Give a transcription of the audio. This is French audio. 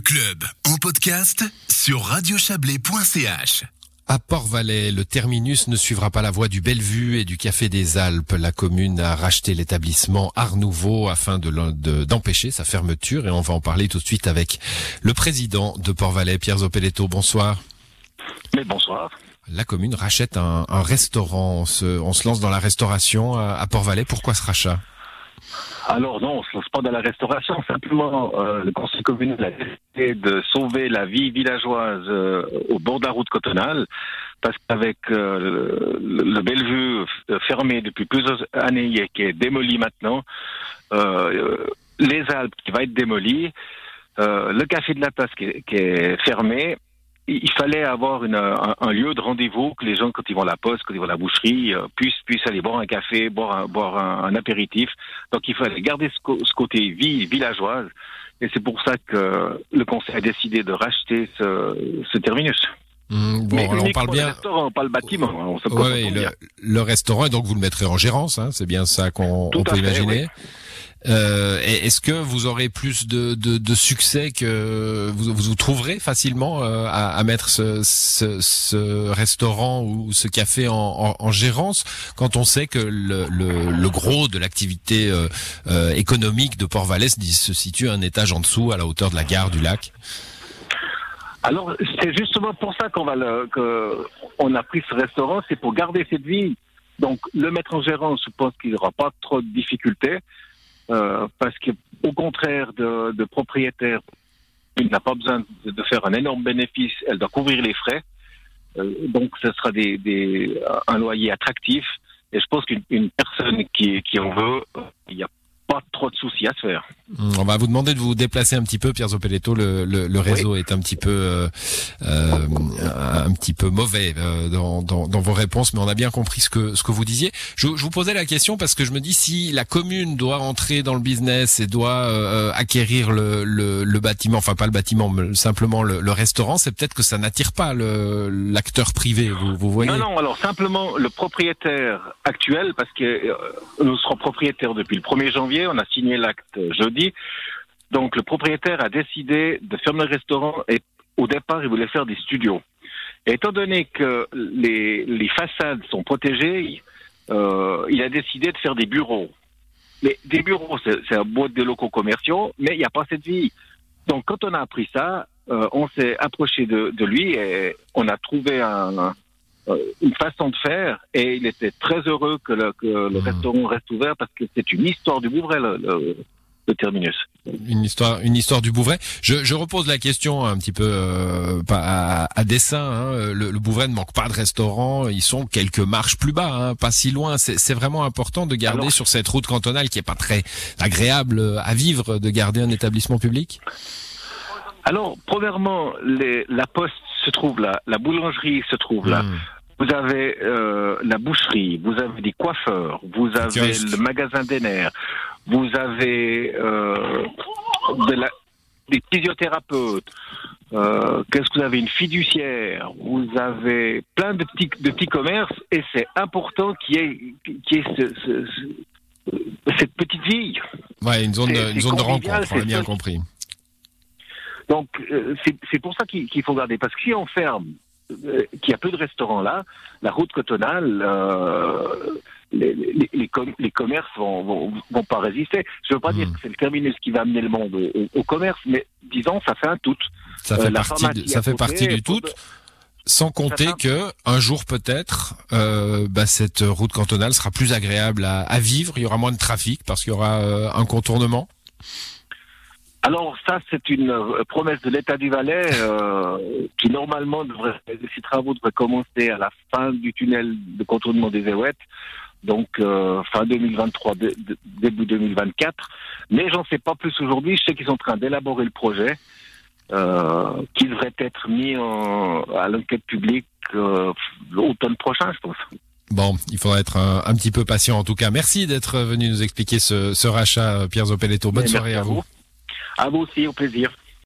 club en podcast sur radiochablais.ch. À Port-Valais, le terminus ne suivra pas la voie du Bellevue et du Café des Alpes. La commune a racheté l'établissement Art Nouveau afin de d'empêcher sa fermeture et on va en parler tout de suite avec le président de Port-Valais, Pierre Zopeletto. Bonsoir. Mais bonsoir. La commune rachète un, restaurant. On se, lance dans la restauration à Port-Valais. Pourquoi ce rachat? Alors non, on se lance pas dans la restauration. Simplement, euh, le conseil communal a décidé de sauver la vie villageoise euh, au bord de la route cotonale, parce qu'avec euh, le, Bellevue fermé depuis plusieurs années et qui est démoli maintenant, les Alpes qui va être démoli, le café de la tasse qui est fermé, il fallait avoir une, un, lieu de rendez-vous que les gens, quand ils vont à la poste, quand ils vont à la boucherie, euh, puissent, puissent aller boire un café, boire un, boire un, apéritif. Donc il fallait garder ce, côté vie villageoise. Et c'est pour ça que le conseil a décidé de racheter ce, ce terminus. Mmh, bon, alors on parle bien. Le restaurant, pas le bâtiment. Hein, on le, le, restaurant, et donc vous le mettrez en gérance, hein, c'est bien ça qu'on peut imaginer. Euh, Est-ce que vous aurez plus de, de, de succès que vous, vous trouverez facilement euh, à, à, mettre ce, ce, ce, restaurant ou ce café en, en, en, gérance quand on sait que le, le, le gros de l'activité euh, euh économique de Port-Valais se situe un étage en dessous à la hauteur de la gare du lac? Alors, c'est justement pour ça qu'on va le, que on a pris ce restaurant, c'est pour garder cette vie. Donc, le mettre en gérance, je pense qu'il n'y aura pas trop de difficultés. Euh, parce qu'au contraire de, de propriétaires, il n'a pas besoin de, faire un énorme bénéfice, elle doit couvrir les frais. Euh, donc, ce sera des, des, un loyer attractif. Et je pense qu'une personne qui, qui en veut, il n'y a soucis à se faire. Hmm, on va vous demander de vous déplacer un petit peu, Pierre Zopeletto. Le, le, le réseau est un petit peu, euh, euh, un petit peu mauvais euh, dans, dans, dans, vos réponses, mais on a bien compris ce que ce que vous disiez. Je, je, vous posais la question parce que je me dis si la commune doit entrer dans le business et doit acquérir le, bâtiment, enfin pas le bâtiment, mais simplement le, le restaurant, c'est peut-être que ça n'attire pas l'acteur privé. Vous, vous voyez? Non, non. Alors simplement le propriétaire actuel, parce que nous serons propriétaires depuis le 1er janvier on a signé l'acte jeudi. Donc le propriétaire a décidé de fermer le restaurant et au départ, il voulait faire des studios. Et étant donné que les, façades sont protégées, euh, il a décidé de faire des bureaux. Mais des bureaux, c'est un boîte de locaux commerciaux, mais il n'y a pas cette vie. Donc quand on a appris ça, euh, on s'est approché de, lui et on a trouvé un, une façon de faire et il était très heureux que le, que le hmm. restaurant reste ouvert parce que c'est une histoire du Bouvray, le, le, terminus. Une histoire, une histoire du Bouvray. Je, je repose la question un petit peu euh, à, à, dessin. Hein. Le, Bouvray ne manque pas de restaurants. Ils sont quelques marches plus bas, hein, pas si loin. C'est vraiment important de garder sur cette route cantonale qui est pas très agréable à vivre, de garder un établissement public? Alors, premièrement, les, la poste se trouve là, la boulangerie se trouve là. Hmm. Vous avez euh, la boucherie, vous avez des coiffeurs, vous avez le magasin des nerfs, vous avez euh, de la, des physiothérapeutes. Euh, Qu'est-ce que vous avez Une fiduciaire. Vous avez plein de petits de petits commerces et c'est important qu'il y ait, qu'il y ait ce, ce, cette petite vie. Ouais, une zone, de, une zone de rencontre, on a bien compris. Donc, euh, c'est pour ça qu'il faut garder. Parce que si on ferme, euh, qu'il y a peu de restaurants là, la route cotonale, euh, les, les, les, commerces vont, vont, vont, pas résister. Je veux pas dire hmm. que c'est le terminus qui va amener le monde au, commerce, mais disons, ça fait un tout. Ça fait partie, ça fait partie du tout. Sans compter que un jour peut-être, euh, bah, cette route cantonale sera plus agréable à, à, vivre. Il y aura moins de trafic parce qu'il y aura un contournement. Alors ça, c'est une euh, promesse de l'État du Valais euh, qui normalement devrait, ces travaux devraient commencer à la fin du tunnel de contournement des Éouettes, donc euh, fin 2023, début 2024. Mais j'en sais pas plus aujourd'hui. Je sais qu'ils sont en train d'élaborer le projet euh, qui devrait être mis en, à l'enquête publique euh, l'automne prochain, je pense. Bon, il faudra être un, un, petit peu patient en tout cas. Merci d'être venu nous expliquer ce, ce rachat, Pierre Zopeletto. Bonne soirée à vous. À vous aussi, au plaisir.